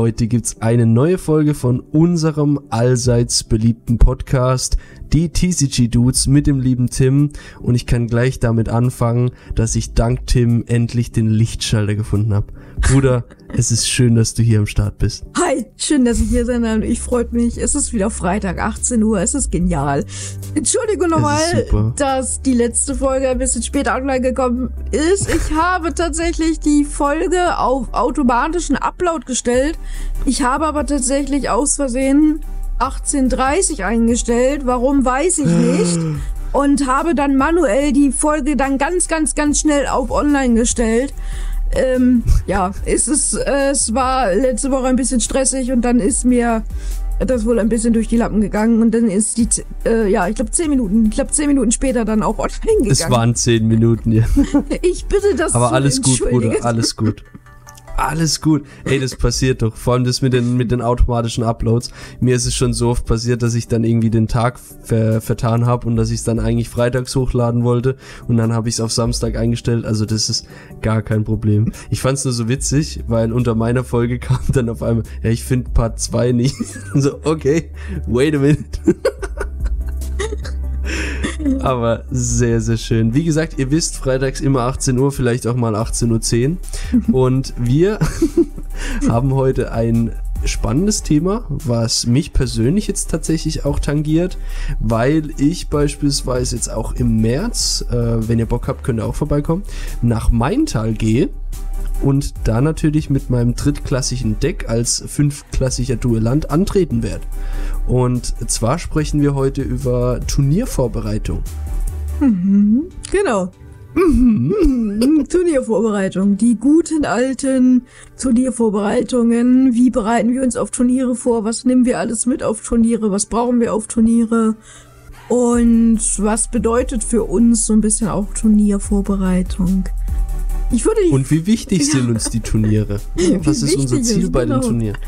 Heute gibt's eine neue Folge von unserem allseits beliebten Podcast, die TCG Dudes mit dem lieben Tim. Und ich kann gleich damit anfangen, dass ich dank Tim endlich den Lichtschalter gefunden habe. Bruder, es ist schön, dass du hier am Start bist. Hi, schön, dass ich hier sein darf. Ich freut mich. Es ist wieder Freitag, 18 Uhr. Es ist genial. Entschuldigung nochmal, dass die letzte Folge ein bisschen später online gekommen ist. Ich habe tatsächlich die Folge auf automatischen Upload gestellt. Ich habe aber tatsächlich aus Versehen 18.30 eingestellt. Warum weiß ich nicht. Und habe dann manuell die Folge dann ganz, ganz, ganz schnell auf online gestellt. Ähm, ja, es ist, äh, es war letzte Woche ein bisschen stressig und dann ist mir das wohl ein bisschen durch die Lappen gegangen und dann ist die, äh, ja, ich glaube zehn Minuten, ich glaube zehn Minuten später dann auch online gegangen. Es waren zehn Minuten, ja. ich bitte das Aber alles gut, Bruder, alles gut alles gut. Ey, das passiert doch. Vor allem das mit den, mit den automatischen Uploads. Mir ist es schon so oft passiert, dass ich dann irgendwie den Tag ver, vertan habe und dass ich es dann eigentlich freitags hochladen wollte und dann habe ich es auf Samstag eingestellt. Also das ist gar kein Problem. Ich fand es nur so witzig, weil unter meiner Folge kam dann auf einmal, ja, ich finde Part 2 nicht. so, okay, wait a minute. Aber sehr, sehr schön. Wie gesagt, ihr wisst, freitags immer 18 Uhr, vielleicht auch mal 18.10 Uhr. Und wir haben heute ein spannendes Thema, was mich persönlich jetzt tatsächlich auch tangiert, weil ich beispielsweise jetzt auch im März, äh, wenn ihr Bock habt, könnt ihr auch vorbeikommen, nach Maintal gehe und da natürlich mit meinem drittklassigen Deck als fünfklassiger Duellant antreten werde. Und zwar sprechen wir heute über Turniervorbereitung. Mhm, genau. Mhm. Turniervorbereitung. Die guten alten Turniervorbereitungen. Wie bereiten wir uns auf Turniere vor? Was nehmen wir alles mit auf Turniere? Was brauchen wir auf Turniere? Und was bedeutet für uns so ein bisschen auch Turniervorbereitung? Ich würde Und wie wichtig sind uns die Turniere? Was ist unser Ziel ist, bei genau. den Turnieren?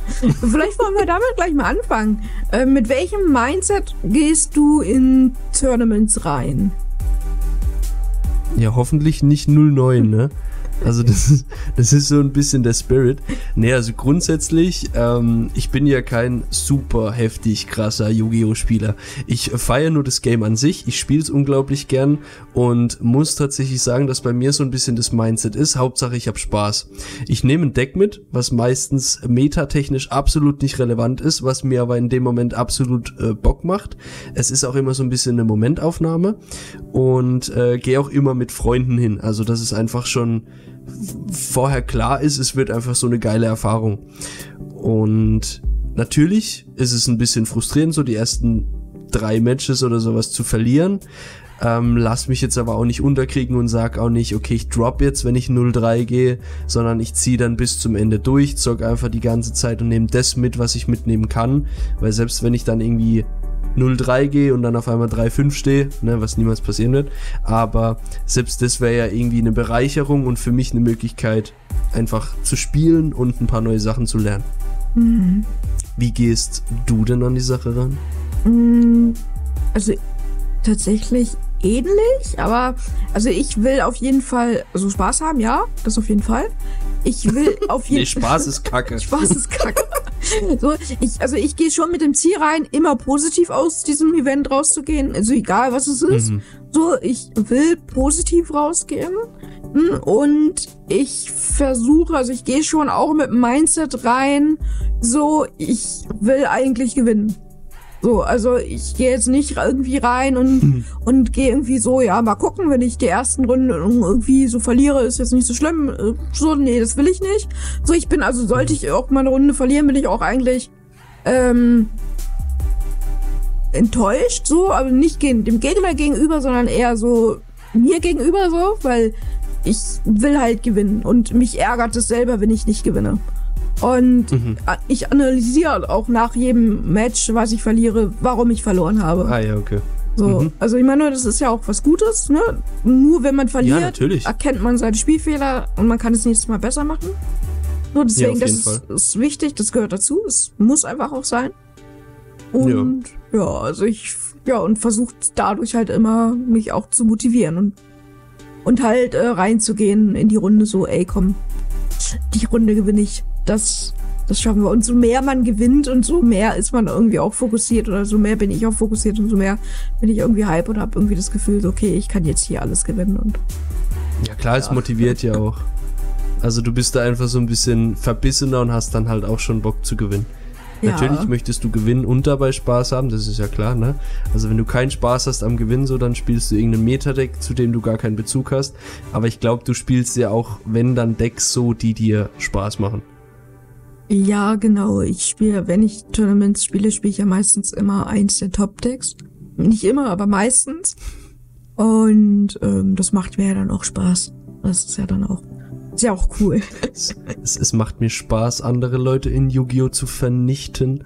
Vielleicht wollen wir damit gleich mal anfangen. Äh, mit welchem Mindset gehst du in Tournaments rein? Ja, hoffentlich nicht 09, ne? Also das ist, das ist so ein bisschen der Spirit. Nee, also grundsätzlich, ähm, ich bin ja kein super heftig krasser Yu-Gi-Oh! Spieler. Ich feiere nur das Game an sich, ich spiele es unglaublich gern und muss tatsächlich sagen, dass bei mir so ein bisschen das Mindset ist. Hauptsache ich habe Spaß. Ich nehme ein Deck mit, was meistens metatechnisch absolut nicht relevant ist, was mir aber in dem Moment absolut äh, Bock macht. Es ist auch immer so ein bisschen eine Momentaufnahme und äh, gehe auch immer mit Freunden hin. Also das ist einfach schon vorher klar ist, es wird einfach so eine geile Erfahrung. Und natürlich ist es ein bisschen frustrierend, so die ersten drei Matches oder sowas zu verlieren. Ähm, lass mich jetzt aber auch nicht unterkriegen und sag auch nicht, okay, ich drop jetzt, wenn ich 0-3 gehe, sondern ich ziehe dann bis zum Ende durch, zock einfach die ganze Zeit und nehme das mit, was ich mitnehmen kann. Weil selbst wenn ich dann irgendwie 0-3 gehe und dann auf einmal 3-5 stehe, ne, was niemals passieren wird. Aber selbst das wäre ja irgendwie eine Bereicherung und für mich eine Möglichkeit, einfach zu spielen und ein paar neue Sachen zu lernen. Mhm. Wie gehst du denn an die Sache ran? Mm, also tatsächlich ähnlich, aber also ich will auf jeden Fall so also Spaß haben, ja, das auf jeden Fall. Ich will auf jeden Fall. nee, Spaß ist Kacke. Spaß ist Kacke. So, ich, also ich gehe schon mit dem Ziel rein, immer positiv aus diesem Event rauszugehen. Also egal was es ist. Mhm. So, ich will positiv rausgehen. Hm, und ich versuche, also ich gehe schon auch mit dem Mindset rein, so, ich will eigentlich gewinnen. So, also ich gehe jetzt nicht irgendwie rein und, mhm. und gehe irgendwie so, ja, mal gucken, wenn ich die ersten Runden irgendwie so verliere, ist jetzt nicht so schlimm. Äh, so, nee, das will ich nicht. So, ich bin, also sollte ich auch mal eine Runde verlieren, bin ich auch eigentlich ähm, enttäuscht, so, aber nicht dem Gegner gegenüber, sondern eher so mir gegenüber so, weil ich will halt gewinnen und mich ärgert es selber, wenn ich nicht gewinne. Und mhm. ich analysiere auch nach jedem Match, was ich verliere, warum ich verloren habe. Ah ja, okay. So, mhm. also ich meine, das ist ja auch was Gutes, ne? Nur wenn man verliert, ja, erkennt man seine Spielfehler und man kann es nächstes Mal besser machen. So, deswegen, ja, das ist, ist, wichtig, das gehört dazu. Es muss einfach auch sein. Und ja, ja also ich, ja, und versucht dadurch halt immer, mich auch zu motivieren und, und halt äh, reinzugehen in die Runde so, ey, komm, die Runde gewinne ich das, das schaffen wir. Und so mehr man gewinnt und so mehr ist man irgendwie auch fokussiert oder so mehr bin ich auch fokussiert und so mehr bin ich irgendwie hype und habe irgendwie das Gefühl, so, okay, ich kann jetzt hier alles gewinnen und. Ja klar, es motiviert ja auch. Also du bist da einfach so ein bisschen verbissener und hast dann halt auch schon Bock zu gewinnen. Ja. Natürlich möchtest du gewinnen und dabei Spaß haben, das ist ja klar, ne? Also wenn du keinen Spaß hast am Gewinn, so dann spielst du irgendein Metadeck, zu dem du gar keinen Bezug hast. Aber ich glaube, du spielst ja auch, wenn dann Decks so, die dir Spaß machen. Ja, genau. Ich spiele, wenn ich Tournaments spiele, spiele ich ja meistens immer eins der Top-Decks. Nicht immer, aber meistens. Und ähm, das macht mir ja dann auch Spaß. Das ist ja dann auch ist ja auch cool. Es, es, es macht mir Spaß, andere Leute in Yu-Gi-Oh! zu vernichten.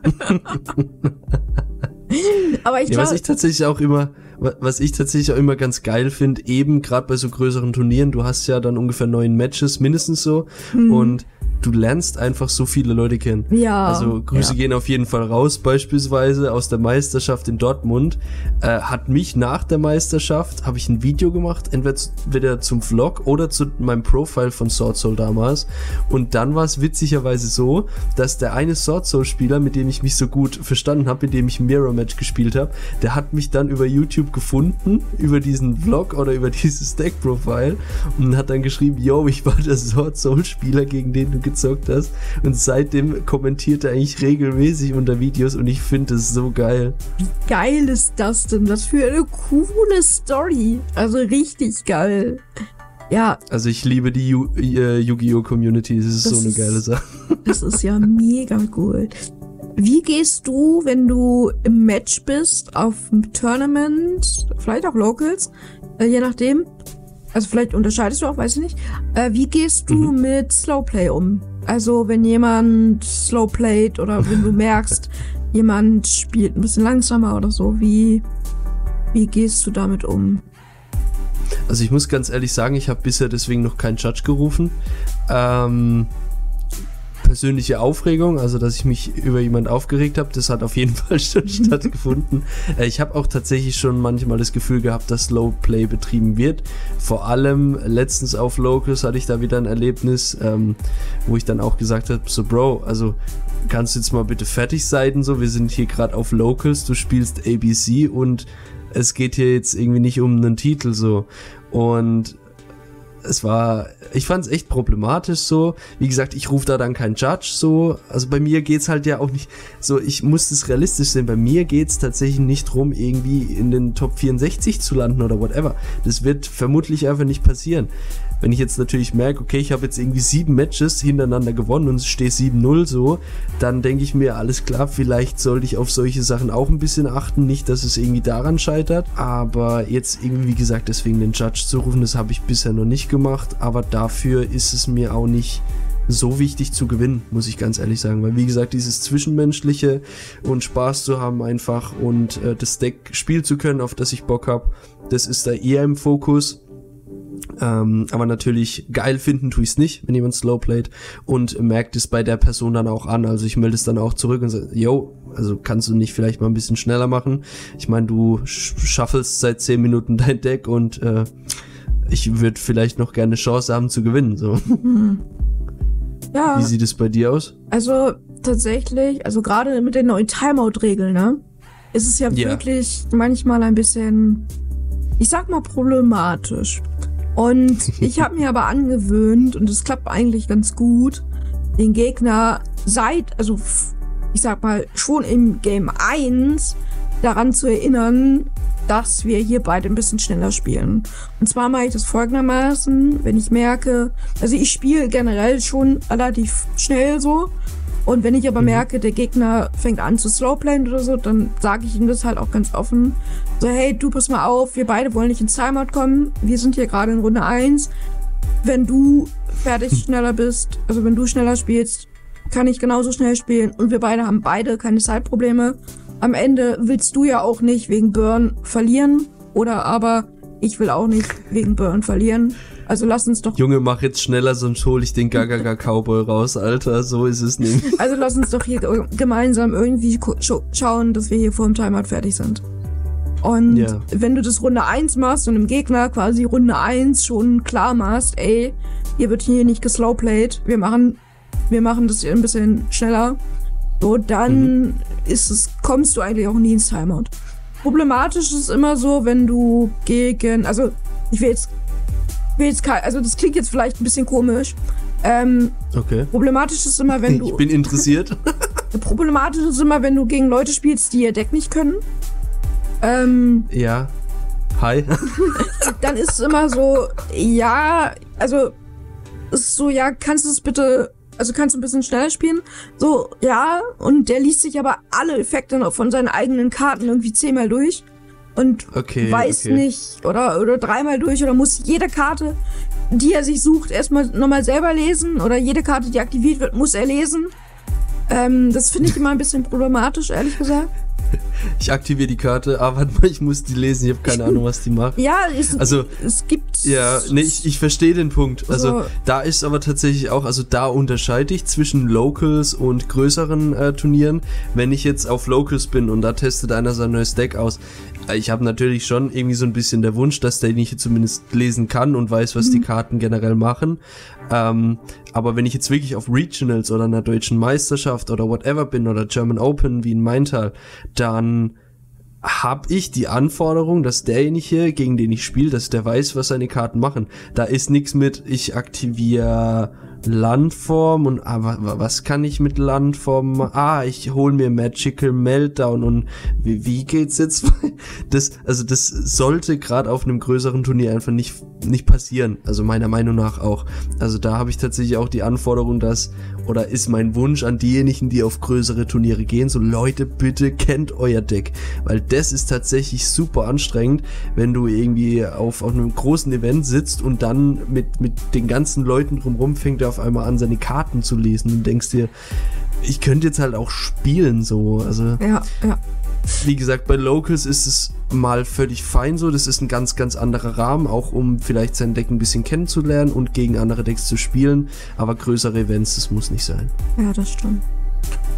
Aber ich ja. Was ich tatsächlich auch immer, was ich tatsächlich auch immer ganz geil finde, eben gerade bei so größeren Turnieren, du hast ja dann ungefähr neun Matches, mindestens so. Hm. Und du lernst einfach so viele Leute kennen. Ja. Also Grüße ja. gehen auf jeden Fall raus, beispielsweise aus der Meisterschaft in Dortmund. Äh, hat mich nach der Meisterschaft, habe ich ein Video gemacht, entweder zum Vlog oder zu meinem Profile von Sword Soul damals. Und dann war es witzigerweise so, dass der eine Sword Soul Spieler, mit dem ich mich so gut verstanden habe, mit dem ich Mirror Match gespielt habe, der hat mich dann über YouTube gefunden, über diesen Vlog oder über dieses Deck Profile und hat dann geschrieben, yo, ich war der Sword Soul Spieler, gegen den du gezockt hast. Und seitdem kommentiert er eigentlich regelmäßig unter Videos und ich finde es so geil. Wie geil ist das denn? Was für eine coole Story. Also richtig geil. Ja. Also ich liebe die Yu äh, Yu-Gi-Oh! Community. Das ist das so eine geile Sache. Das ist ja mega cool. Wie gehst du, wenn du im Match bist, auf dem Tournament, vielleicht auch Locals, äh, je nachdem, also vielleicht unterscheidest du auch, weiß ich nicht. Äh, wie gehst du mhm. mit Slowplay um? Also wenn jemand Slowplayt oder wenn du merkst, jemand spielt ein bisschen langsamer oder so, wie, wie gehst du damit um? Also ich muss ganz ehrlich sagen, ich habe bisher deswegen noch keinen Judge gerufen. Ähm, persönliche Aufregung, also dass ich mich über jemand aufgeregt habe, das hat auf jeden Fall schon stattgefunden. Äh, ich habe auch tatsächlich schon manchmal das Gefühl gehabt, dass Slow Play betrieben wird. Vor allem letztens auf Locals hatte ich da wieder ein Erlebnis, ähm, wo ich dann auch gesagt habe, so Bro, also kannst du jetzt mal bitte fertig sein, so wir sind hier gerade auf Locals, du spielst ABC und es geht hier jetzt irgendwie nicht um einen Titel so und es war, ich fand es echt problematisch so. Wie gesagt, ich rufe da dann keinen Judge so. Also bei mir geht's halt ja auch nicht so, ich muss es realistisch sehen. Bei mir geht's tatsächlich nicht drum, irgendwie in den Top 64 zu landen oder whatever. Das wird vermutlich einfach nicht passieren. Wenn ich jetzt natürlich merke, okay, ich habe jetzt irgendwie sieben Matches hintereinander gewonnen und es steht 7-0 so, dann denke ich mir, alles klar, vielleicht sollte ich auf solche Sachen auch ein bisschen achten. Nicht, dass es irgendwie daran scheitert. Aber jetzt irgendwie, wie gesagt, deswegen den Judge zu rufen, das habe ich bisher noch nicht gemacht. Aber dafür ist es mir auch nicht so wichtig zu gewinnen, muss ich ganz ehrlich sagen. Weil wie gesagt, dieses Zwischenmenschliche und Spaß zu haben einfach und äh, das Deck spielen zu können, auf das ich Bock habe, das ist da eher im Fokus. Ähm, aber natürlich geil finden tue ich es nicht, wenn jemand slow playt und merkt es bei der Person dann auch an. Also ich melde es dann auch zurück und sage, yo, also kannst du nicht vielleicht mal ein bisschen schneller machen? Ich meine, du schaffelst seit 10 Minuten dein Deck und äh, ich würde vielleicht noch gerne Chance haben zu gewinnen. So. Ja. Wie sieht es bei dir aus? Also tatsächlich, also gerade mit den neuen Timeout-Regeln, ne? Ist es ja, ja wirklich manchmal ein bisschen, ich sag mal, problematisch. Und ich habe mir aber angewöhnt, und es klappt eigentlich ganz gut, den Gegner seit, also ich sag mal, schon im Game 1 daran zu erinnern, dass wir hier beide ein bisschen schneller spielen. Und zwar mache ich das folgendermaßen, wenn ich merke, also ich spiele generell schon relativ schnell so und wenn ich aber mhm. merke, der Gegner fängt an zu slowplayen oder so, dann sage ich ihm das halt auch ganz offen. So, hey, du pass mal auf, wir beide wollen nicht ins Timeout kommen. Wir sind hier gerade in Runde 1. Wenn du fertig schneller bist, also wenn du schneller spielst, kann ich genauso schnell spielen und wir beide haben beide keine Zeitprobleme. Am Ende willst du ja auch nicht wegen Burn verlieren oder aber ich will auch nicht wegen Burn verlieren. Also lass uns doch. Junge, mach jetzt schneller, sonst hole ich den Gagaga Cowboy raus, Alter. So ist es nicht. Also lass uns doch hier gemeinsam irgendwie schauen, dass wir hier vor dem Timeout fertig sind. Und ja. wenn du das Runde 1 machst und im Gegner quasi Runde 1 schon klar machst, ey, hier wird hier nicht geslowplayed, wir machen wir machen das ein bisschen schneller. So, dann mhm. ist es, kommst du eigentlich auch nie ins Timeout. Problematisch ist immer so, wenn du gegen, also ich will jetzt, will jetzt also das klingt jetzt vielleicht ein bisschen komisch. Ähm, okay. Problematisch ist immer, wenn du. Ich bin interessiert. problematisch ist immer, wenn du gegen Leute spielst, die ihr Deck nicht können. Ähm, ja. Hi. dann ist es immer so, ja, also ist so, ja, kannst du es bitte also kannst du ein bisschen schneller spielen. So, ja, und der liest sich aber alle Effekte von seinen eigenen Karten irgendwie zehnmal durch und okay, weiß okay. nicht oder oder dreimal durch oder muss jede Karte, die er sich sucht, erstmal nochmal selber lesen oder jede Karte, die aktiviert wird, muss er lesen. Ähm, das finde ich immer ein bisschen problematisch, ehrlich gesagt. Ich aktiviere die Karte, aber ich muss die lesen, ich habe keine Ahnung, was die macht. Ja, es, also, es gibt. Ja, nee, ich, ich verstehe den Punkt. Also, so. da ist aber tatsächlich auch, also da unterscheide ich zwischen Locals und größeren äh, Turnieren. Wenn ich jetzt auf Locals bin und da testet einer sein neues Deck aus, ich habe natürlich schon irgendwie so ein bisschen der Wunsch, dass der nicht zumindest lesen kann und weiß, was mhm. die Karten generell machen. Ähm, aber wenn ich jetzt wirklich auf Regionals oder einer deutschen Meisterschaft oder whatever bin oder German Open wie in Maintal, dann habe ich die Anforderung, dass derjenige, gegen den ich spiele, dass der weiß, was seine Karten machen. Da ist nichts mit, ich aktiviere Landform und ah, was kann ich mit Landform? Ah, ich hol mir Magical Meltdown und wie, wie geht's jetzt? Das also das sollte gerade auf einem größeren Turnier einfach nicht nicht passieren, also meiner Meinung nach auch. Also da habe ich tatsächlich auch die Anforderung, dass oder ist mein Wunsch an diejenigen, die auf größere Turniere gehen, so Leute, bitte kennt euer Deck, weil das ist tatsächlich super anstrengend, wenn du irgendwie auf, auf einem großen Event sitzt und dann mit mit den ganzen Leuten drumherum fängt er auf einmal an, seine Karten zu lesen und denkst dir, ich könnte jetzt halt auch spielen so. Also, ja, ja. Wie gesagt, bei Locals ist es mal völlig fein so. Das ist ein ganz, ganz anderer Rahmen, auch um vielleicht sein Deck ein bisschen kennenzulernen und gegen andere Decks zu spielen. Aber größere Events, das muss nicht sein. Ja, das stimmt.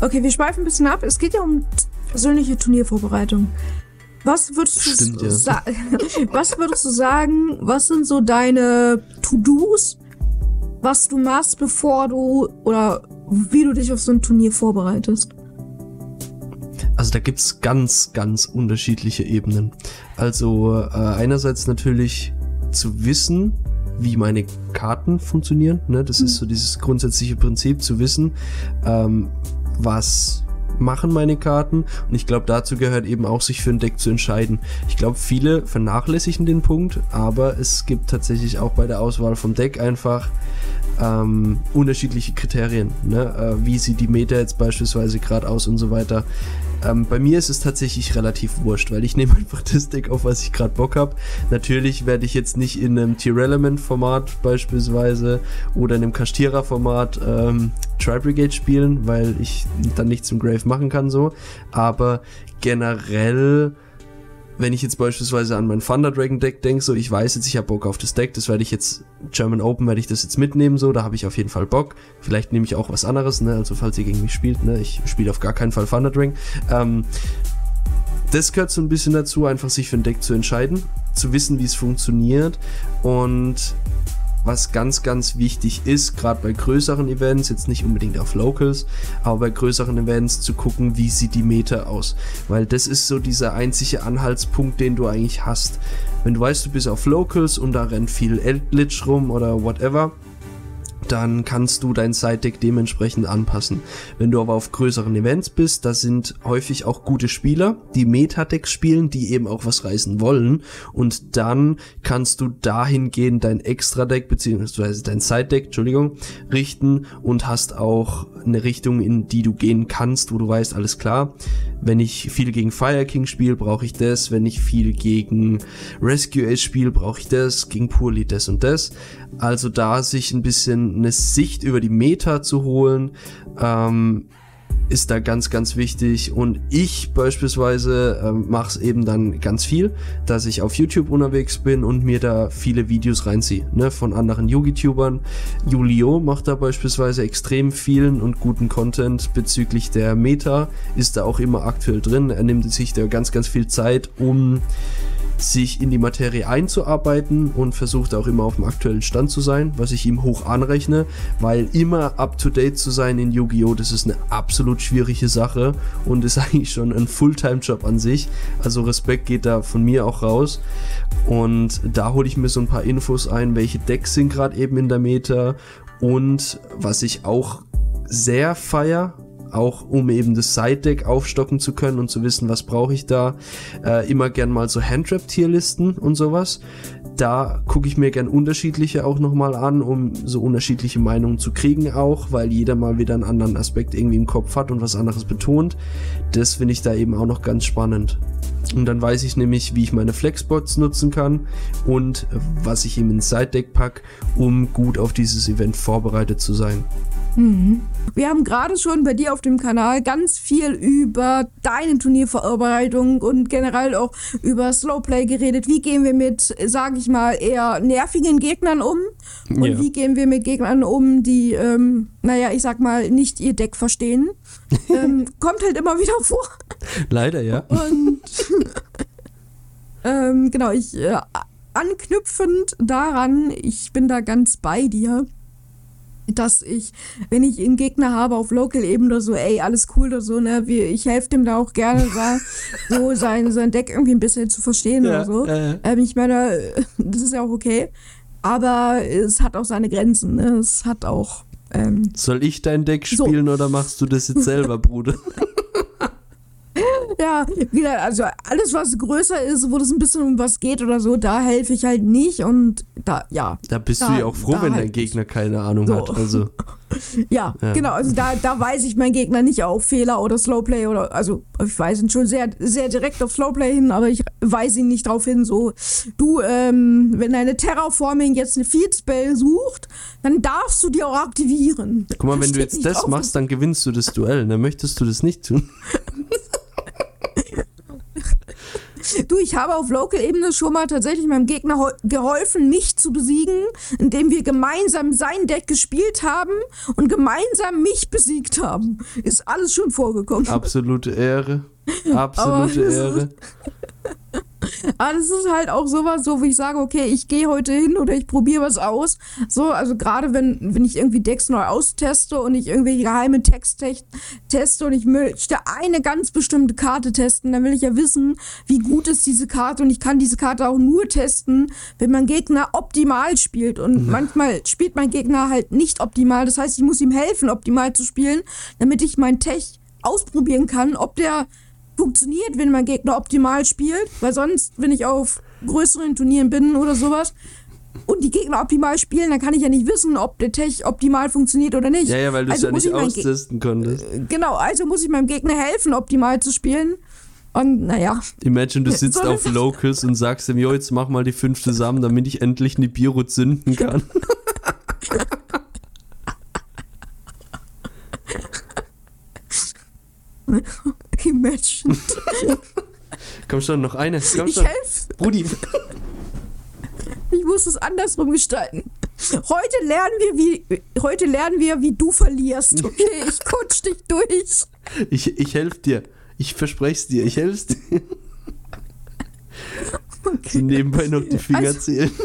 Okay, wir schweifen ein bisschen ab. Es geht ja um persönliche Turniervorbereitung. Was würdest du Stimmt, ja. was würdest du sagen? Was sind so deine To-Dos, was du machst, bevor du oder wie du dich auf so ein Turnier vorbereitest? Also da gibt's ganz, ganz unterschiedliche Ebenen. Also äh, einerseits natürlich zu wissen, wie meine Karten funktionieren. Ne? Das mhm. ist so dieses grundsätzliche Prinzip zu wissen, ähm, was machen meine Karten und ich glaube dazu gehört eben auch sich für ein Deck zu entscheiden. Ich glaube viele vernachlässigen den Punkt, aber es gibt tatsächlich auch bei der Auswahl vom Deck einfach ähm, unterschiedliche Kriterien, ne? äh, wie sieht die Meta jetzt beispielsweise gerade aus und so weiter. Ähm, bei mir ist es tatsächlich relativ wurscht, weil ich nehme einfach das Deck auf, was ich gerade Bock habe. Natürlich werde ich jetzt nicht in einem Tier-Element-Format beispielsweise oder in einem Kastierer-Format ähm, Tri-Brigade spielen, weil ich dann nichts im Grave machen kann so. Aber generell wenn ich jetzt beispielsweise an mein Thunder Dragon Deck denke, so ich weiß jetzt, ich habe Bock auf das Deck, das werde ich jetzt, German Open werde ich das jetzt mitnehmen, so, da habe ich auf jeden Fall Bock. Vielleicht nehme ich auch was anderes, ne, also falls ihr gegen mich spielt, ne, ich spiele auf gar keinen Fall Thunder Dragon. Ähm, das gehört so ein bisschen dazu, einfach sich für ein Deck zu entscheiden, zu wissen, wie es funktioniert und was ganz, ganz wichtig ist, gerade bei größeren Events, jetzt nicht unbedingt auf Locals, aber bei größeren Events zu gucken, wie sieht die Meta aus. Weil das ist so dieser einzige Anhaltspunkt, den du eigentlich hast. Wenn du weißt, du bist auf Locals und da rennt viel Eldritch rum oder whatever, dann kannst du dein Side-Deck dementsprechend anpassen. Wenn du aber auf größeren Events bist, da sind häufig auch gute Spieler, die Meta-Decks spielen, die eben auch was reißen wollen und dann kannst du dahingehend dein Extra-Deck beziehungsweise dein Side-Deck, Entschuldigung, richten und hast auch eine Richtung, in die du gehen kannst, wo du weißt, alles klar, wenn ich viel gegen Fire King spiele, brauche ich das. Wenn ich viel gegen Rescue Ace spiele, brauche ich das. Gegen Purely das und das. Also da sich ein bisschen eine Sicht über die Meta zu holen, ähm, ist da ganz, ganz wichtig. Und ich beispielsweise äh, mache es eben dann ganz viel, dass ich auf YouTube unterwegs bin und mir da viele Videos reinziehe, ne, von anderen Yugi-Tubern. Julio macht da beispielsweise extrem vielen und guten Content bezüglich der Meta, ist da auch immer aktuell drin. Er nimmt sich da ganz, ganz viel Zeit, um sich in die Materie einzuarbeiten und versucht auch immer auf dem aktuellen Stand zu sein, was ich ihm hoch anrechne, weil immer up to date zu sein in Yu-Gi-Oh! das ist eine absolut schwierige Sache und ist eigentlich schon ein Fulltime-Job an sich. Also Respekt geht da von mir auch raus. Und da hole ich mir so ein paar Infos ein, welche Decks sind gerade eben in der Meta und was ich auch sehr feier, auch um eben das Side-Deck aufstocken zu können und zu wissen, was brauche ich da. Äh, immer gern mal so Handtrap-Tierlisten und sowas. Da gucke ich mir gern unterschiedliche auch nochmal an, um so unterschiedliche Meinungen zu kriegen auch, weil jeder mal wieder einen anderen Aspekt irgendwie im Kopf hat und was anderes betont. Das finde ich da eben auch noch ganz spannend. Und dann weiß ich nämlich, wie ich meine Flexbots nutzen kann und was ich ihm ins Side-Deck packe, um gut auf dieses Event vorbereitet zu sein. Mhm. Wir haben gerade schon bei dir auf dem Kanal ganz viel über deine Turniervorbereitung und generell auch über Slowplay geredet. Wie gehen wir mit, sage ich mal, eher nervigen Gegnern um? Und ja. wie gehen wir mit Gegnern um, die, ähm, naja, ich sag mal, nicht ihr Deck verstehen? ähm, kommt halt immer wieder vor. Leider, ja. Und ähm, genau, ich äh, anknüpfend daran, ich bin da ganz bei dir dass ich, wenn ich einen Gegner habe auf Local-Ebene, so, ey, alles cool oder so, ne, wie, ich helfe dem da auch gerne, da, so sein, sein Deck irgendwie ein bisschen zu verstehen ja, oder so. Äh. Ähm, ich meine, das ist ja auch okay. Aber es hat auch seine Grenzen, ne? Es hat auch. Ähm, Soll ich dein Deck spielen so. oder machst du das jetzt selber, Bruder? ja, wieder, also alles, was größer ist, wo das ein bisschen um was geht oder so, da helfe ich halt nicht und da, ja. Da bist da, du ja auch froh, wenn halt dein Gegner keine Ahnung so. hat. Also. ja, ja, genau, also da, da weiß ich mein Gegner nicht auf Fehler oder Slowplay oder, also ich weise ihn schon sehr, sehr direkt auf Slowplay hin, aber ich weise ihn nicht darauf hin, so, du, ähm, wenn deine Terraforming jetzt eine Field Spell sucht, dann darfst du die auch aktivieren. Guck mal, wenn du jetzt das machst, dann gewinnst du das Duell, dann möchtest du das nicht tun. Du, ich habe auf Local-Ebene schon mal tatsächlich meinem Gegner geholfen, mich zu besiegen, indem wir gemeinsam sein Deck gespielt haben und gemeinsam mich besiegt haben. Ist alles schon vorgekommen. Absolute Ehre. Absolute Ehre. Aber das ist halt auch sowas, so wie ich sage, okay, ich gehe heute hin oder ich probiere was aus. So, also gerade wenn, wenn ich irgendwie Decks neu austeste und ich irgendwie geheime Text teste und ich möchte eine ganz bestimmte Karte testen, dann will ich ja wissen, wie gut ist diese Karte und ich kann diese Karte auch nur testen, wenn mein Gegner optimal spielt. Und mhm. manchmal spielt mein Gegner halt nicht optimal. Das heißt, ich muss ihm helfen, optimal zu spielen, damit ich mein Tech ausprobieren kann, ob der funktioniert, wenn mein Gegner optimal spielt, weil sonst, wenn ich auf größeren Turnieren bin oder sowas und die Gegner optimal spielen, dann kann ich ja nicht wissen, ob der Tech optimal funktioniert oder nicht. Ja, ja, weil du es also ja nicht austesten konntest. Äh, genau, also muss ich meinem Gegner helfen, optimal zu spielen. Und naja. Imagine, du sitzt so auf Locus und sagst ihm, jo, jetzt mach mal die fünf zusammen, damit ich endlich Nibiru zünden kann. Imagine. Komm schon, noch eine. Komm ich schon. helfe. Brudi. Ich muss es andersrum gestalten. Heute lernen wir, wie, heute lernen wir, wie du verlierst. Okay, ich coach dich durch. Ich, ich helfe dir. Ich verspreche es dir. Ich helfe dir. Okay. So nebenbei noch die Finger also, zählen.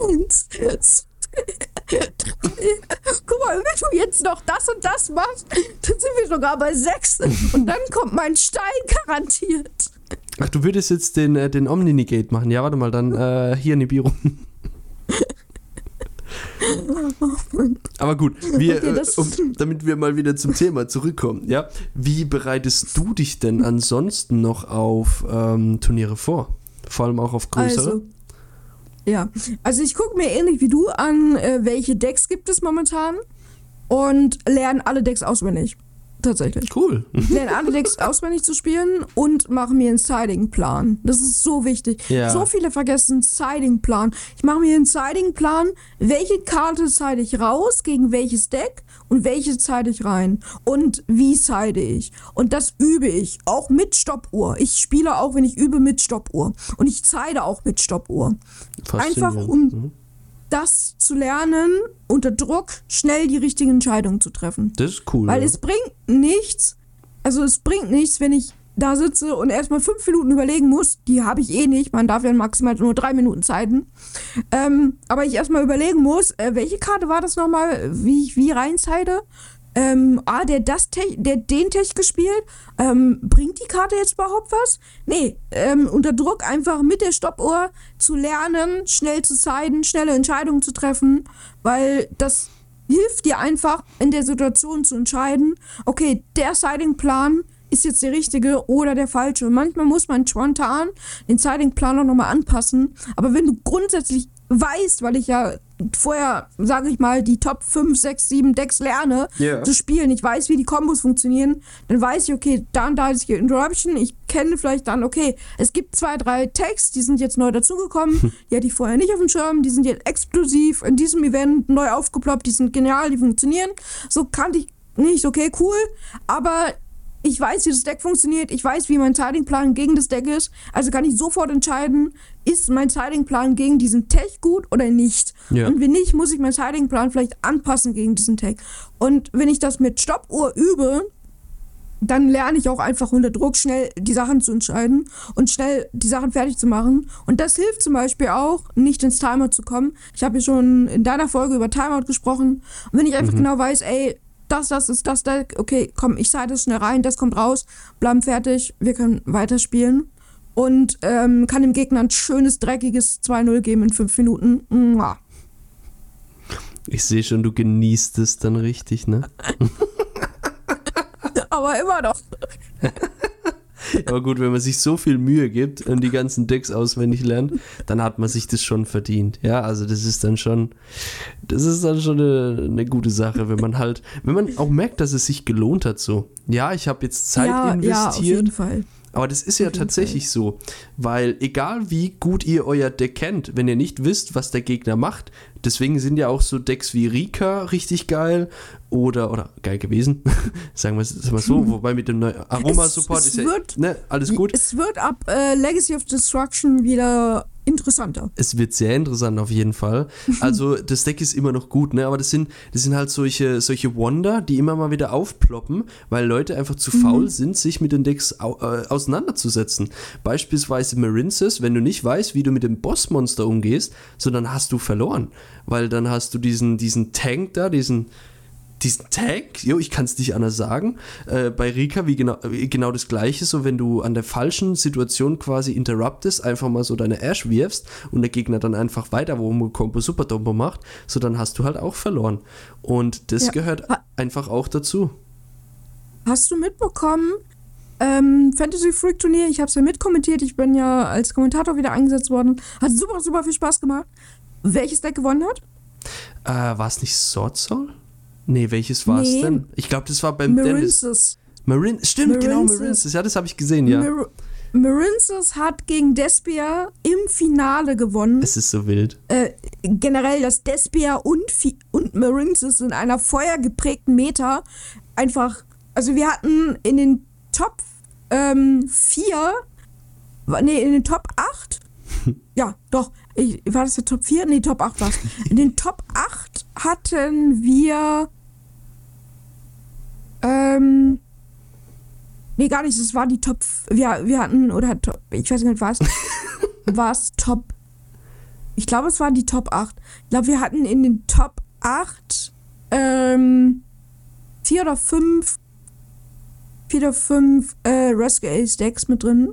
Eins, Guck mal, wenn du jetzt noch das und das machst, dann sind wir sogar bei sechs. Und dann kommt mein Stein garantiert. Ach, du würdest jetzt den, äh, den Omni-Gate machen. Ja, warte mal, dann äh, hier Nibiru. Aber gut, wir, okay, äh, um, damit wir mal wieder zum Thema zurückkommen, ja, wie bereitest du dich denn ansonsten noch auf ähm, Turniere vor? Vor allem auch auf größere? Also, ja, also ich gucke mir ähnlich wie du an, äh, welche Decks gibt es momentan und lerne alle Decks auswendig. Tatsächlich. Cool. Lerne alle Decks auswendig zu spielen und mache mir einen Siding-Plan. Das ist so wichtig. Ja. So viele vergessen Siding-Plan. Ich mache mir einen Siding-Plan, welche Karte side ich raus, gegen welches Deck und welche zeide ich rein und wie zeide ich. Und das übe ich, auch mit Stoppuhr. Ich spiele auch, wenn ich übe, mit Stoppuhr. Und ich zeide auch mit Stoppuhr. Einfach um mhm. das zu lernen, unter Druck schnell die richtigen Entscheidungen zu treffen. Das ist cool. Weil ja. es bringt nichts, also es bringt nichts, wenn ich da sitze und erstmal fünf Minuten überlegen muss, die habe ich eh nicht, man darf ja maximal nur drei Minuten Zeiten, ähm, aber ich erstmal überlegen muss, äh, welche Karte war das nochmal, wie ich wie reinzeide? Ähm, ah, der das Tech, der den Tech gespielt, ähm, bringt die Karte jetzt überhaupt was? Nee, ähm, unter Druck einfach mit der Stoppuhr zu lernen, schnell zu zeiden, schnelle Entscheidungen zu treffen, weil das hilft dir einfach in der Situation zu entscheiden, okay, der Siding-Plan ist jetzt der richtige oder der falsche. Und manchmal muss man spontan den auch nochmal anpassen. Aber wenn du grundsätzlich weißt, weil ich ja vorher, sage ich mal, die Top 5, 6, 7 Decks lerne yeah. zu spielen, ich weiß, wie die Kombos funktionieren, dann weiß ich, okay, da und da ist hier Interruption, ich kenne vielleicht dann, okay, es gibt zwei, drei Tags, die sind jetzt neu dazugekommen, die hatte ich vorher nicht auf dem Schirm, die sind jetzt exklusiv in diesem Event neu aufgeploppt, die sind genial, die funktionieren. So kannte ich nicht, okay, cool, aber ich weiß, wie das Deck funktioniert, ich weiß, wie mein Tiding-Plan gegen das Deck ist, also kann ich sofort entscheiden, ist mein Tiding-Plan gegen diesen Tech gut oder nicht. Ja. Und wenn nicht, muss ich meinen Tiding-Plan vielleicht anpassen gegen diesen Tech. Und wenn ich das mit Stoppuhr übe, dann lerne ich auch einfach unter Druck schnell die Sachen zu entscheiden und schnell die Sachen fertig zu machen. Und das hilft zum Beispiel auch, nicht ins Timeout zu kommen. Ich habe ja schon in deiner Folge über Timeout gesprochen. Und wenn ich einfach mhm. genau weiß, ey, das, das ist das Deck, okay, komm, ich side es schnell rein, das kommt raus, bleiben fertig, wir können weiterspielen. Und ähm, kann dem Gegner ein schönes, dreckiges 2-0 geben in 5 Minuten. Mua. Ich sehe schon, du genießt es dann richtig, ne? Aber immer noch. Aber gut, wenn man sich so viel Mühe gibt und die ganzen Decks auswendig lernt, dann hat man sich das schon verdient. Ja, also das ist dann schon, das ist dann schon eine, eine gute Sache, wenn man halt, wenn man auch merkt, dass es sich gelohnt hat so. Ja, ich habe jetzt Zeit ja, investiert. Ja, auf jeden Fall. Aber das ist ja tatsächlich Fall. so, weil egal wie gut ihr euer Deck kennt, wenn ihr nicht wisst, was der Gegner macht, deswegen sind ja auch so Decks wie Rika richtig geil oder, oder geil gewesen, sagen wir es mal so, wobei mit dem Aroma-Support ist ja, ne, alles gut. Es wird ab äh, Legacy of Destruction wieder interessanter. Es wird sehr interessant auf jeden Fall. Also das Deck ist immer noch gut, ne? Aber das sind, das sind halt solche, solche Wonder, die immer mal wieder aufploppen, weil Leute einfach zu mhm. faul sind, sich mit den Decks au äh, auseinanderzusetzen. Beispielsweise Marinces, wenn du nicht weißt, wie du mit dem Bossmonster umgehst, so dann hast du verloren. Weil dann hast du diesen, diesen Tank da, diesen diesen Tag, jo, ich kann es nicht anders sagen, äh, bei Rika wie genau, wie genau das gleiche, so wenn du an der falschen Situation quasi interruptest, einfach mal so deine Ash wirfst und der Gegner dann einfach weiter, wo Combo Super Dombo macht, so dann hast du halt auch verloren. Und das ja. gehört einfach auch dazu. Hast du mitbekommen, ähm, Fantasy Freak Turnier, ich habe es ja mitkommentiert, ich bin ja als Kommentator wieder eingesetzt worden, hat super, super viel Spaß gemacht. Welches Deck gewonnen hat? Äh, war es nicht Sword Soul? Nee, welches war es nee. denn? Ich glaube, das war beim Marinces. Dennis. Marin Stimmt, genau, Marinces. genau, Marinces. Ja, das habe ich gesehen, ja. Mar Marinces hat gegen Despia im Finale gewonnen. Es ist so wild. Äh, generell, dass Despia und, und Marinces in einer feuergeprägten Meta einfach. Also, wir hatten in den Top 4, ähm, nee, in den Top 8. ja, doch. Ich, war das der Top 4? Nee, Top 8 war es. In den Top 8 hatten wir ähm. Nee, gar nicht. Es war die Top. Wir, wir hatten, oder Top, ich weiß nicht, was. war es Top. Ich glaube, es waren die Top 8. Ich glaube, wir hatten in den Top 8 ähm, vier oder fünf vier oder fünf äh, Rescue Ace Decks mit drin.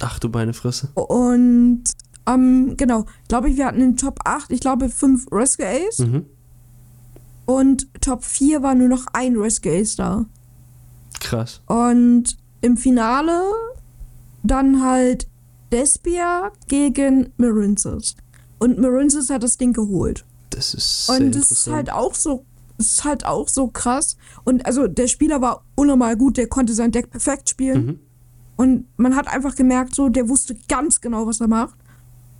Ach du meine Fresse. Und ähm, genau, glaube ich, wir hatten in den Top 8, ich glaube, fünf Rescue Ace. Mhm. Und Top 4 war nur noch ein Rescue Ace da. Krass. Und im Finale dann halt Despia gegen Marinces. Und Marinces hat das Ding geholt. Das ist sehr Und das ist halt auch so ist halt auch so krass. Und also der Spieler war unnormal gut, der konnte sein Deck perfekt spielen. Mhm. Und man hat einfach gemerkt, so, der wusste ganz genau, was er macht.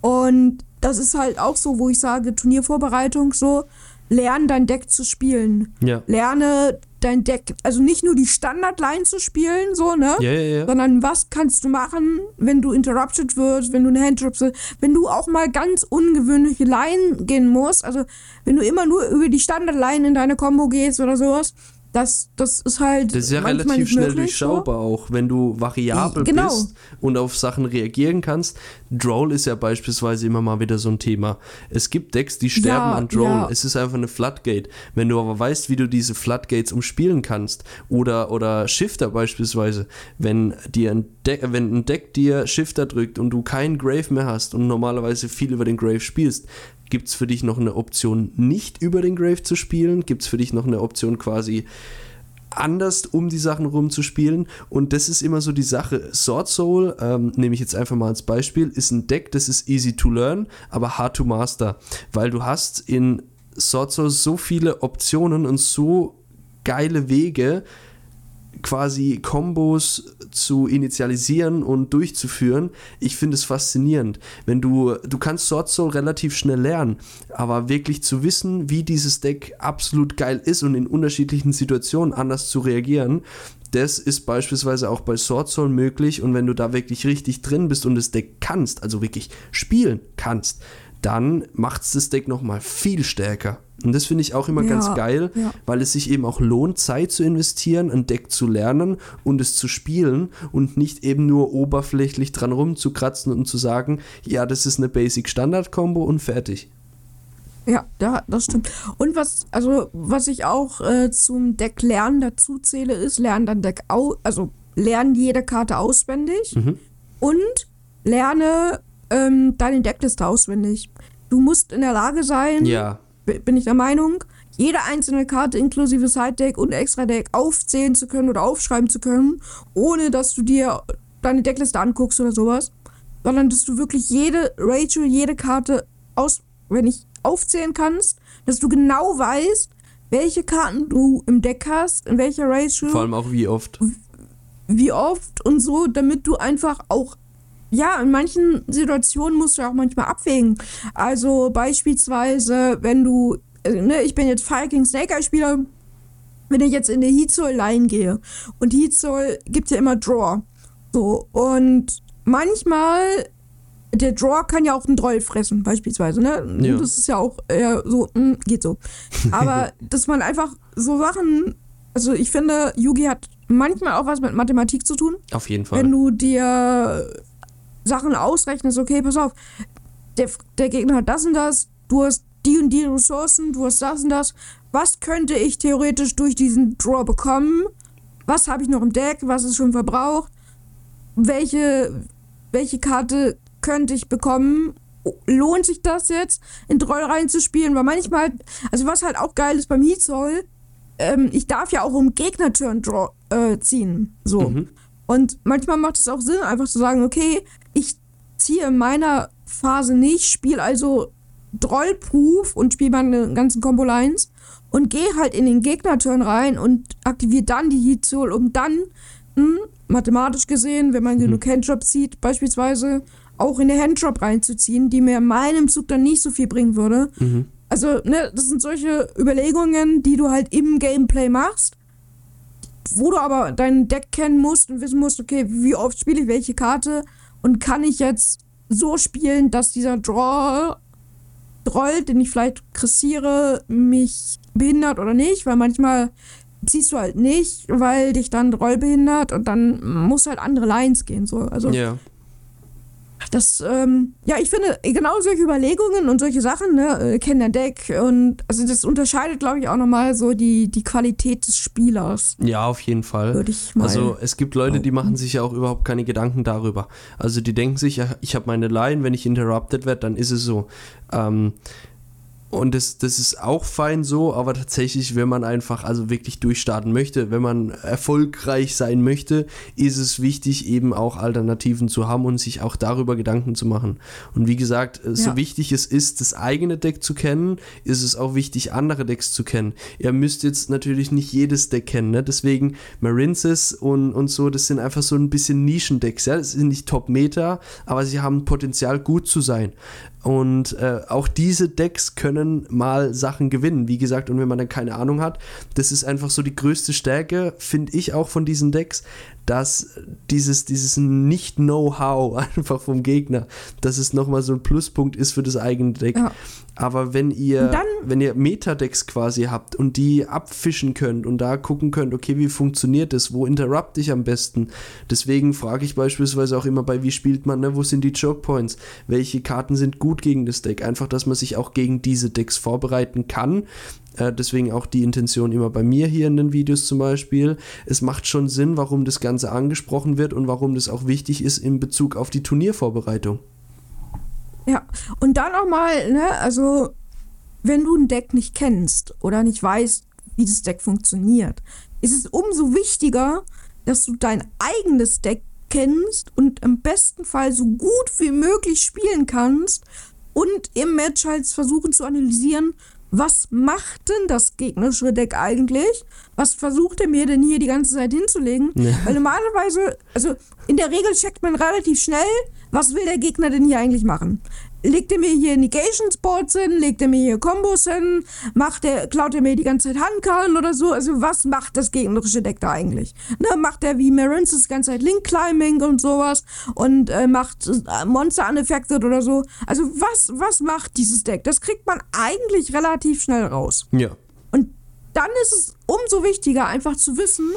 Und das ist halt auch so, wo ich sage, Turniervorbereitung, so, lerne dein Deck zu spielen. Ja. Lerne dein Deck, also nicht nur die Standardline zu spielen, so, ne? Ja, ja, ja. Sondern was kannst du machen, wenn du interrupted wirst, wenn du eine Handdrop wenn du auch mal ganz ungewöhnliche Line gehen musst, also wenn du immer nur über die Standardline in deine Combo gehst oder sowas, das, das ist halt. Das ist ja relativ schnell durchschaubar so. auch, wenn du variabel genau. bist und auf Sachen reagieren kannst. Droll ist ja beispielsweise immer mal wieder so ein Thema. Es gibt Decks, die sterben ja, an Droll. Ja. Es ist einfach eine Floodgate. Wenn du aber weißt, wie du diese Floodgates umspielen kannst, oder, oder Shifter beispielsweise, wenn dir ein Deck, wenn ein Deck dir Shifter drückt und du keinen Grave mehr hast und normalerweise viel über den Grave spielst, Gibt es für dich noch eine Option, nicht über den Grave zu spielen? Gibt es für dich noch eine Option quasi anders um die Sachen rumzuspielen? Und das ist immer so die Sache. Sword Soul, ähm, nehme ich jetzt einfach mal als Beispiel, ist ein Deck, das ist easy to learn, aber hard to master. Weil du hast in Sword Soul so viele Optionen und so geile Wege, quasi Kombos zu initialisieren und durchzuführen. Ich finde es faszinierend. Wenn du, du kannst Sword Soul relativ schnell lernen, aber wirklich zu wissen, wie dieses Deck absolut geil ist und in unterschiedlichen Situationen anders zu reagieren, das ist beispielsweise auch bei Sword Soul möglich und wenn du da wirklich richtig drin bist und das Deck kannst, also wirklich spielen kannst, dann macht es das Deck nochmal viel stärker. Und das finde ich auch immer ja, ganz geil, ja. weil es sich eben auch lohnt, Zeit zu investieren, ein Deck zu lernen und es zu spielen und nicht eben nur oberflächlich dran rumzukratzen und zu sagen, ja, das ist eine Basic Standard Combo und fertig. Ja, ja, das stimmt. Und was, also, was ich auch äh, zum Deck lernen dazu zähle, ist, lernen dann Deck au also lernen jede Karte auswendig mhm. und lerne ähm, deine Deckliste auswendig. Du musst in der Lage sein, ja bin ich der Meinung, jede einzelne Karte inklusive Side-Deck und Extra-Deck aufzählen zu können oder aufschreiben zu können, ohne dass du dir deine Deckliste anguckst oder sowas. Sondern dass du wirklich jede Rachel, jede Karte aus, wenn ich aufzählen kannst, dass du genau weißt, welche Karten du im Deck hast, in welcher Rachel. Vor allem auch wie oft. Wie oft und so, damit du einfach auch ja, in manchen Situationen musst du auch manchmal abwägen. Also beispielsweise, wenn du, äh, ne, ich bin jetzt Viking Snaker-Spieler, wenn ich jetzt in der Heatsoul-Line gehe und Heatsoul gibt ja immer Draw. So, und manchmal, der Draw kann ja auch einen Droll fressen, beispielsweise, ne? Ja. Das ist ja auch eher so, mh, hm, geht so. Aber dass man einfach so Sachen, also ich finde, Yugi hat manchmal auch was mit Mathematik zu tun. Auf jeden Fall. Wenn du dir Sachen ausrechnest, okay, pass auf, der, der Gegner hat das und das, du hast die und die Ressourcen, du hast das und das. Was könnte ich theoretisch durch diesen Draw bekommen? Was habe ich noch im Deck? Was ist schon verbraucht? Welche, welche Karte könnte ich bekommen? Lohnt sich das jetzt, in Droll reinzuspielen? Weil manchmal, also was halt auch geil ist beim Heat Soul, ähm, ich darf ja auch um Gegner-Turn äh, ziehen. So. Mhm. Und manchmal macht es auch Sinn, einfach zu sagen, okay, ich ziehe in meiner Phase nicht, spiele also Drollproof und spiele meine ganzen Combo-Lines und gehe halt in den Gegner-Turn rein und aktiviere dann die Heat Soul, um dann, mh, hm, mathematisch gesehen, wenn man mhm. genug Handdrop zieht, beispielsweise auch in der Handdrop reinzuziehen, die mir in meinem Zug dann nicht so viel bringen würde. Mhm. Also, ne, das sind solche Überlegungen, die du halt im Gameplay machst wo du aber dein Deck kennen musst und wissen musst, okay, wie oft spiele ich welche Karte und kann ich jetzt so spielen, dass dieser Draw Droll, den ich vielleicht kressiere, mich behindert oder nicht, weil manchmal ziehst du halt nicht, weil dich dann Droll behindert und dann muss halt andere Lines gehen. So. Also ja das, ähm, ja, ich finde, genau solche Überlegungen und solche Sachen, ne, äh, kennen der Deck und also das unterscheidet, glaube ich, auch nochmal so die, die Qualität des Spielers. Ja, auf jeden Fall. Würde ich mal also es gibt Leute, die machen sich ja auch überhaupt keine Gedanken darüber. Also die denken sich, ich habe meine Line, wenn ich interrupted werde, dann ist es so. Ähm, und das, das ist auch fein so, aber tatsächlich, wenn man einfach also wirklich durchstarten möchte, wenn man erfolgreich sein möchte, ist es wichtig, eben auch Alternativen zu haben und sich auch darüber Gedanken zu machen. Und wie gesagt, ja. so wichtig es ist, das eigene Deck zu kennen, ist es auch wichtig, andere Decks zu kennen. Ihr müsst jetzt natürlich nicht jedes Deck kennen, ne? deswegen Marinces und, und so, das sind einfach so ein bisschen Nischendecks, ja, das sind nicht Top-Meta, aber sie haben Potenzial gut zu sein. Und äh, auch diese Decks können mal Sachen gewinnen, wie gesagt. Und wenn man dann keine Ahnung hat, das ist einfach so die größte Stärke, finde ich auch von diesen Decks, dass dieses, dieses Nicht-Know-how einfach vom Gegner, dass es nochmal so ein Pluspunkt ist für das eigene Deck. Ja. Aber wenn ihr, dann, wenn ihr Metadecks quasi habt und die abfischen könnt und da gucken könnt, okay, wie funktioniert das, wo interrupt ich am besten? Deswegen frage ich beispielsweise auch immer bei, wie spielt man, ne? wo sind die Choke Points? Welche Karten sind gut gegen das Deck? Einfach, dass man sich auch gegen diese Decks vorbereiten kann. Äh, deswegen auch die Intention immer bei mir hier in den Videos zum Beispiel. Es macht schon Sinn, warum das Ganze angesprochen wird und warum das auch wichtig ist in Bezug auf die Turniervorbereitung. Ja, und dann nochmal, ne, also wenn du ein Deck nicht kennst oder nicht weißt, wie das Deck funktioniert, ist es umso wichtiger, dass du dein eigenes Deck kennst und im besten Fall so gut wie möglich spielen kannst und im Match halt versuchen zu analysieren, was macht denn das gegnerische Deck eigentlich? Was versucht er mir denn hier die ganze Zeit hinzulegen? Ja. Weil normalerweise, also in der Regel checkt man relativ schnell, was will der Gegner denn hier eigentlich machen? Legt er mir hier Negation Sports hin? Legt er mir hier Kombos hin? Macht er, klaut er mir die ganze Zeit Handkarten oder so? Also was macht das gegnerische Deck da eigentlich? Ne, macht er wie Marines das ganze Zeit Link Climbing und sowas und äh, macht äh, Monster Unaffected oder so? Also was, was macht dieses Deck? Das kriegt man eigentlich relativ schnell raus. Ja. Und dann ist es umso wichtiger, einfach zu wissen,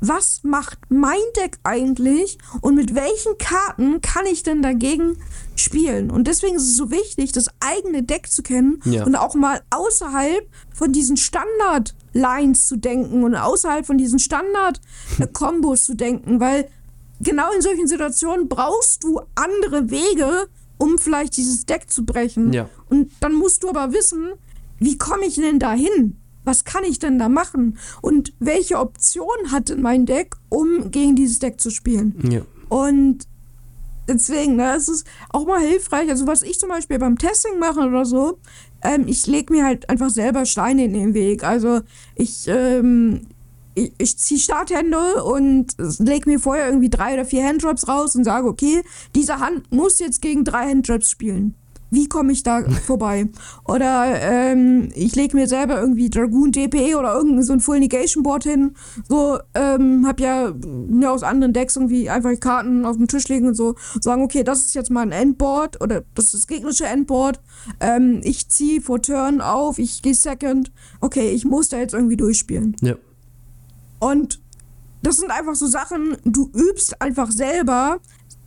was macht mein Deck eigentlich und mit welchen Karten kann ich denn dagegen spielen? Und deswegen ist es so wichtig, das eigene Deck zu kennen ja. und auch mal außerhalb von diesen Standard-Lines zu denken und außerhalb von diesen Standard-Kombos zu denken, weil genau in solchen Situationen brauchst du andere Wege, um vielleicht dieses Deck zu brechen. Ja. Und dann musst du aber wissen, wie komme ich denn da hin? Was kann ich denn da machen? Und welche Option hat denn mein Deck, um gegen dieses Deck zu spielen? Ja. Und deswegen, ne, es ist auch mal hilfreich. Also, was ich zum Beispiel beim Testing mache oder so, ähm, ich lege mir halt einfach selber Steine in den Weg. Also, ich, ähm, ich, ich ziehe Starthände und lege mir vorher irgendwie drei oder vier Handdrops raus und sage, okay, diese Hand muss jetzt gegen drei Handdrops spielen. Wie komme ich da vorbei? Oder ähm, ich lege mir selber irgendwie Dragoon DP oder irgendein so ein Full Negation Board hin. So, ähm, hab ja ne, aus anderen Decks irgendwie einfach Karten auf dem Tisch legen und so. Sagen, okay, das ist jetzt mal ein Endboard oder das ist das gegnerische Endboard. Ähm, ich ziehe vor Turn auf, ich gehe Second. Okay, ich muss da jetzt irgendwie durchspielen. Ja. Und das sind einfach so Sachen, du übst einfach selber,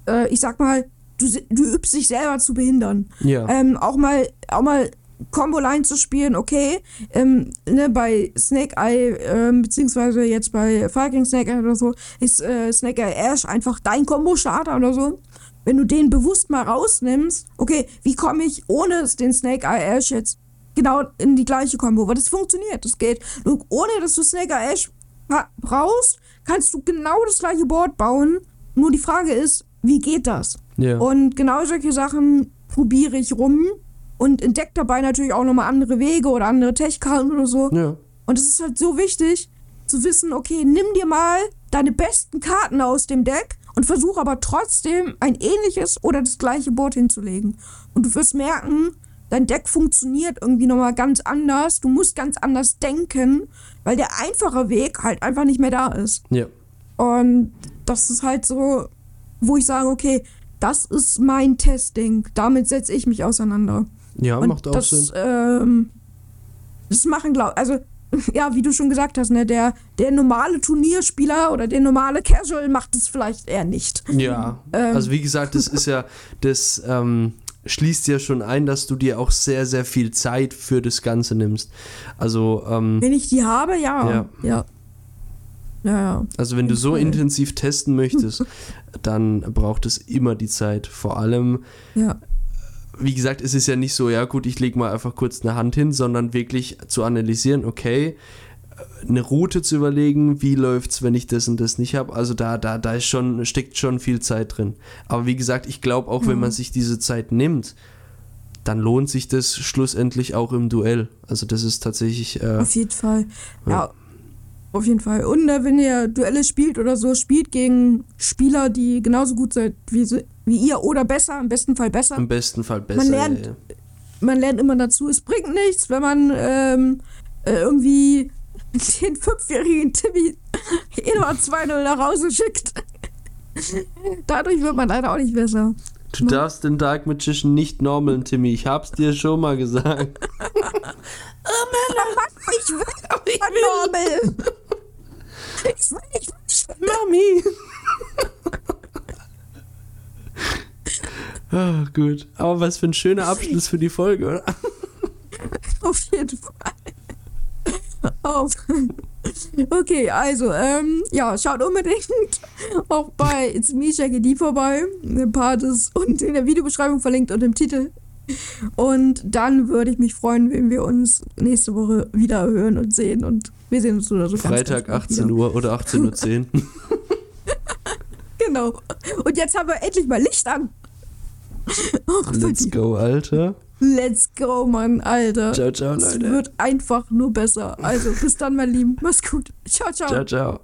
äh, ich sag mal, du, du übst dich selber zu behindern. Ja. Ähm, auch mal, auch mal Combo-Line zu spielen, okay, ähm, ne, bei Snake Eye, ähm, beziehungsweise jetzt bei Falcon Snake Eye oder so, ist äh, Snake Eye Ash einfach dein Combo-Starter oder so. Wenn du den bewusst mal rausnimmst, okay, wie komme ich ohne den Snake Eye Ash jetzt genau in die gleiche Combo? Weil das funktioniert, das geht. Und ohne dass du Snake Eye Ash brauchst, kannst du genau das gleiche Board bauen. Nur die Frage ist, wie geht das? Ja. Und genau solche Sachen probiere ich rum und entdecke dabei natürlich auch nochmal andere Wege oder andere Tech-Karten oder so. Ja. Und es ist halt so wichtig zu wissen, okay, nimm dir mal deine besten Karten aus dem Deck und versuch aber trotzdem ein ähnliches oder das gleiche Board hinzulegen. Und du wirst merken, dein Deck funktioniert irgendwie nochmal ganz anders. Du musst ganz anders denken, weil der einfache Weg halt einfach nicht mehr da ist. Ja. Und das ist halt so, wo ich sage, okay, das ist mein Testing. Damit setze ich mich auseinander. Ja, Und macht auch das, Sinn. Ähm, das machen, glaub, also ja, wie du schon gesagt hast, ne, der, der normale Turnierspieler oder der normale Casual macht es vielleicht eher nicht. Ja, ähm. also wie gesagt, das ist ja, das ähm, schließt ja schon ein, dass du dir auch sehr, sehr viel Zeit für das Ganze nimmst. Also, ähm, wenn ich die habe, ja. Ja. ja. Ja, ja. Also wenn du so intensiv testen möchtest, dann braucht es immer die Zeit. Vor allem, ja. wie gesagt, es ist ja nicht so, ja gut, ich lege mal einfach kurz eine Hand hin, sondern wirklich zu analysieren, okay, eine Route zu überlegen, wie läuft es, wenn ich das und das nicht habe. Also da, da, da ist schon, steckt schon viel Zeit drin. Aber wie gesagt, ich glaube auch, mhm. wenn man sich diese Zeit nimmt, dann lohnt sich das schlussendlich auch im Duell. Also das ist tatsächlich. Äh, Auf jeden Fall. ja. ja auf jeden Fall. Und wenn ihr Duelle spielt oder so, spielt gegen Spieler, die genauso gut sind wie, wie ihr oder besser, im besten Fall besser. Im besten Fall besser. Man lernt, ja. man lernt immer dazu. Es bringt nichts, wenn man ähm, äh, irgendwie den fünfjährigen Timmy nur 2-0 nach Hause schickt. Dadurch wird man leider auch nicht besser. Du darfst den Dark Magician nicht normaln, Timmy. Ich hab's dir schon mal gesagt. oh Mann, ich will aber ich will. normal. Ich will, ich will, ich will. Mami. Ah, gut. Aber was für ein schöner Abschluss für die Folge, oder? Auf jeden Fall. Auf. Okay, also, ähm, ja, schaut unbedingt auch bei It's Me Jackie D vorbei. Ein Part ist unten in der Videobeschreibung verlinkt und im Titel. Und dann würde ich mich freuen, wenn wir uns nächste Woche wieder hören und sehen. Und wir sehen uns oder so Freitag 18 wieder. Uhr oder 18.10 Uhr. genau. Und jetzt haben wir endlich mal Licht an. Let's go, Alter. Let's go, Mann, Alter. Ciao, ciao, Leute. Es wird einfach nur besser. Also, bis dann, mein Lieben. Mach's gut. Ciao, ciao. Ciao, ciao.